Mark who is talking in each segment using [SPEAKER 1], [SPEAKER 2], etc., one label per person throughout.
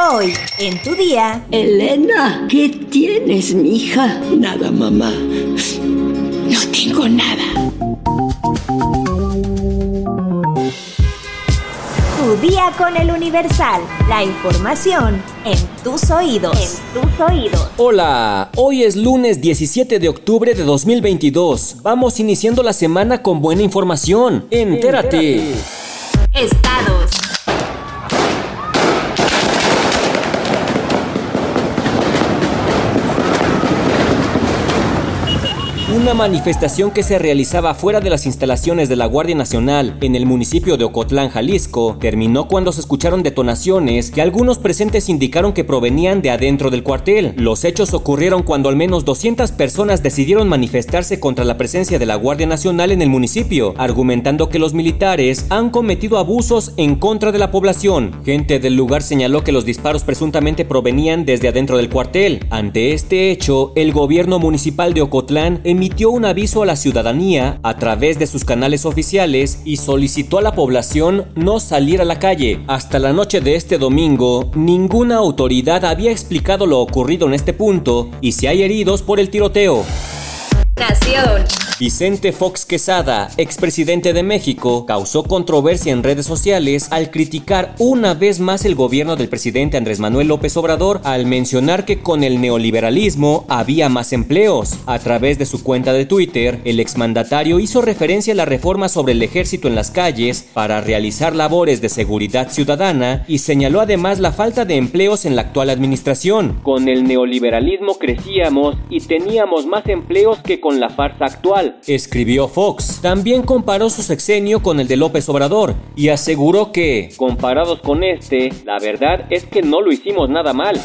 [SPEAKER 1] Hoy, en tu día.
[SPEAKER 2] Elena, ¿qué tienes, mija?
[SPEAKER 3] Nada, mamá. No tengo nada.
[SPEAKER 1] Tu día con el Universal. La información en tus oídos. En tus oídos.
[SPEAKER 4] Hola, hoy es lunes 17 de octubre de 2022. Vamos iniciando la semana con buena información. Entérate.
[SPEAKER 1] Estados.
[SPEAKER 4] Una manifestación que se realizaba fuera de las instalaciones de la Guardia Nacional en el municipio de Ocotlán, Jalisco, terminó cuando se escucharon detonaciones que algunos presentes indicaron que provenían de adentro del cuartel. Los hechos ocurrieron cuando al menos 200 personas decidieron manifestarse contra la presencia de la Guardia Nacional en el municipio, argumentando que los militares han cometido abusos en contra de la población. Gente del lugar señaló que los disparos presuntamente provenían desde adentro del cuartel. Ante este hecho, el gobierno municipal de Ocotlán emitió un aviso a la ciudadanía a través de sus canales oficiales y solicitó a la población no salir a la calle. Hasta la noche de este domingo, ninguna autoridad había explicado lo ocurrido en este punto y si hay heridos por el tiroteo. Vicente Fox Quesada, expresidente de México, causó controversia en redes sociales al criticar una vez más el gobierno del presidente Andrés Manuel López Obrador al mencionar que con el neoliberalismo había más empleos. A través de su cuenta de Twitter, el exmandatario hizo referencia a la reforma sobre el ejército en las calles para realizar labores de seguridad ciudadana y señaló además la falta de empleos en la actual administración. Con el neoliberalismo crecíamos y teníamos más empleos que con la farsa actual escribió Fox. También comparó su sexenio con el de López Obrador y aseguró que, comparados con este, la verdad es que no lo hicimos nada mal.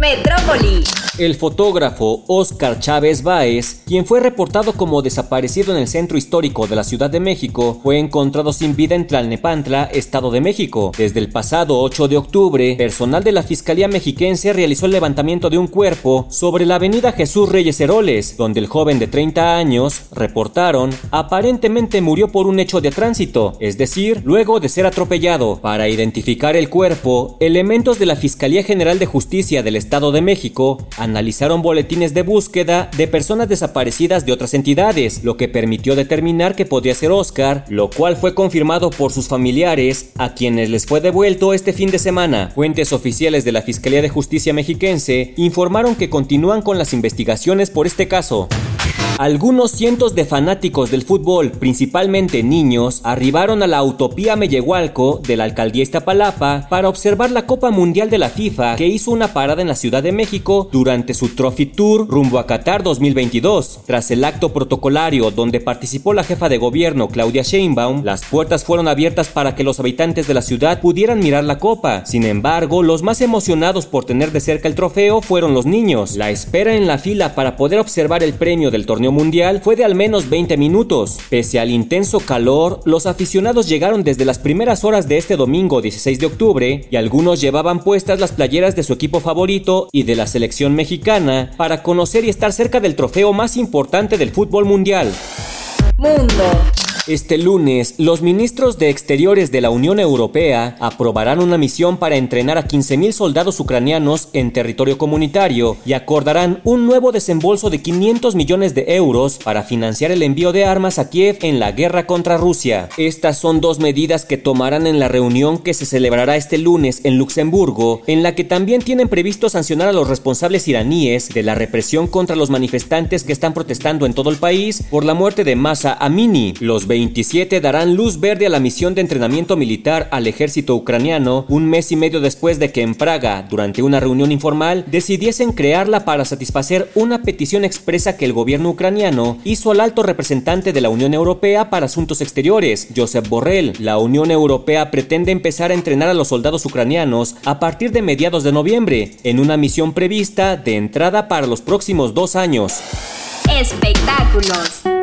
[SPEAKER 1] Metrópoli.
[SPEAKER 4] El fotógrafo Oscar Chávez Báez, quien fue reportado como desaparecido en el centro histórico de la Ciudad de México, fue encontrado sin vida en Tlalnepantla, Estado de México. Desde el pasado 8 de octubre, personal de la Fiscalía Mexiquense realizó el levantamiento de un cuerpo sobre la avenida Jesús Reyes Heroles, donde el joven de 30 años, reportaron, aparentemente murió por un hecho de tránsito, es decir, luego de ser atropellado. Para identificar el cuerpo, elementos de la Fiscalía General de Justicia del Estado de México analizaron boletines de búsqueda de personas desaparecidas de otras entidades, lo que permitió determinar que podía ser Oscar, lo cual fue confirmado por sus familiares, a quienes les fue devuelto este fin de semana. Fuentes oficiales de la Fiscalía de Justicia mexiquense informaron que continúan con las investigaciones por este caso. Algunos cientos de fanáticos del fútbol, principalmente niños, arribaron a la Utopía Mellehualco de la alcaldía Iztapalapa para observar la Copa Mundial de la FIFA que hizo una parada en la Ciudad de México durante su Trophy Tour rumbo a Qatar 2022. Tras el acto protocolario donde participó la jefa de gobierno Claudia Sheinbaum, las puertas fueron abiertas para que los habitantes de la ciudad pudieran mirar la copa. Sin embargo, los más emocionados por tener de cerca el trofeo fueron los niños. La espera en la fila para poder observar el premio del torneo mundial fue de al menos 20 minutos. Pese al intenso calor, los aficionados llegaron desde las primeras horas de este domingo 16 de octubre y algunos llevaban puestas las playeras de su equipo favorito y de la selección mexicana para conocer y estar cerca del trofeo más importante del fútbol mundial.
[SPEAKER 1] Mundo.
[SPEAKER 4] Este lunes, los ministros de Exteriores de la Unión Europea aprobarán una misión para entrenar a 15.000 soldados ucranianos en territorio comunitario y acordarán un nuevo desembolso de 500 millones de euros para financiar el envío de armas a Kiev en la guerra contra Rusia. Estas son dos medidas que tomarán en la reunión que se celebrará este lunes en Luxemburgo, en la que también tienen previsto sancionar a los responsables iraníes de la represión contra los manifestantes que están protestando en todo el país por la muerte de Masa Amini. Los 27 darán luz verde a la misión de entrenamiento militar al ejército ucraniano un mes y medio después de que en Praga, durante una reunión informal, decidiesen crearla para satisfacer una petición expresa que el gobierno ucraniano hizo al alto representante de la Unión Europea para Asuntos Exteriores, Josep Borrell. La Unión Europea pretende empezar a entrenar a los soldados ucranianos a partir de mediados de noviembre, en una misión prevista de entrada para los próximos dos años.
[SPEAKER 1] Espectáculos.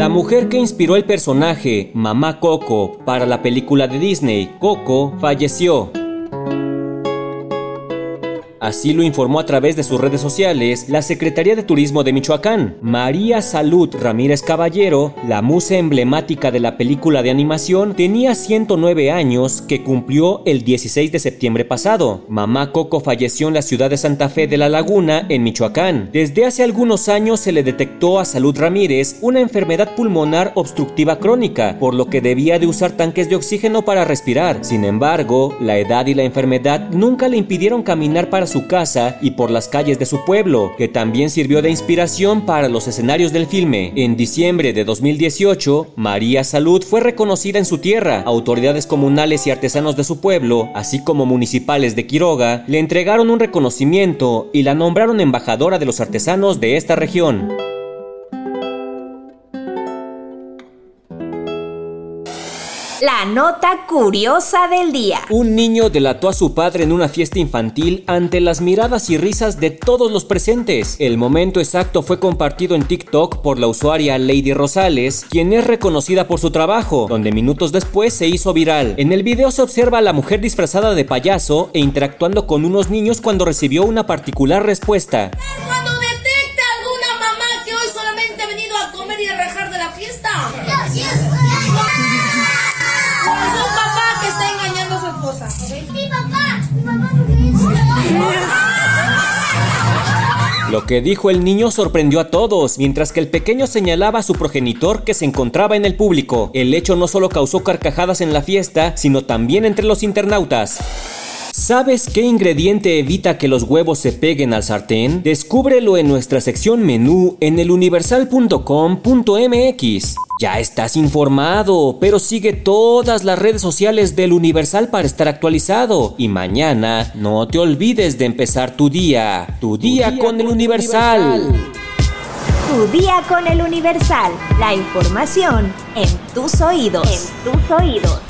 [SPEAKER 4] La mujer que inspiró el personaje Mamá Coco para la película de Disney Coco falleció. Así lo informó a través de sus redes sociales la Secretaría de Turismo de Michoacán. María Salud Ramírez Caballero, la musa emblemática de la película de animación, tenía 109 años que cumplió el 16 de septiembre pasado. Mamá Coco falleció en la ciudad de Santa Fe de la Laguna, en Michoacán. Desde hace algunos años se le detectó a Salud Ramírez una enfermedad pulmonar obstructiva crónica, por lo que debía de usar tanques de oxígeno para respirar. Sin embargo, la edad y la enfermedad nunca le impidieron caminar para su casa y por las calles de su pueblo, que también sirvió de inspiración para los escenarios del filme. En diciembre de 2018, María Salud fue reconocida en su tierra. Autoridades comunales y artesanos de su pueblo, así como municipales de Quiroga, le entregaron un reconocimiento y la nombraron embajadora de los artesanos de esta región.
[SPEAKER 1] La nota curiosa del día.
[SPEAKER 4] Un niño delató a su padre en una fiesta infantil ante las miradas y risas de todos los presentes. El momento exacto fue compartido en TikTok por la usuaria Lady Rosales, quien es reconocida por su trabajo, donde minutos después se hizo viral. En el video se observa a la mujer disfrazada de payaso e interactuando con unos niños cuando recibió una particular respuesta. Lo que dijo el niño sorprendió a todos, mientras que el pequeño señalaba a su progenitor que se encontraba en el público. El hecho no solo causó carcajadas en la fiesta, sino también entre los internautas. ¿Sabes qué ingrediente evita que los huevos se peguen al sartén? Descúbrelo en nuestra sección menú en eluniversal.com.mx. Ya estás informado, pero sigue todas las redes sociales del Universal para estar actualizado. Y mañana no te olvides de empezar tu día. Tu, día, con, el Universal.
[SPEAKER 1] Tu día con el Universal. La información en tus oídos. En tus oídos.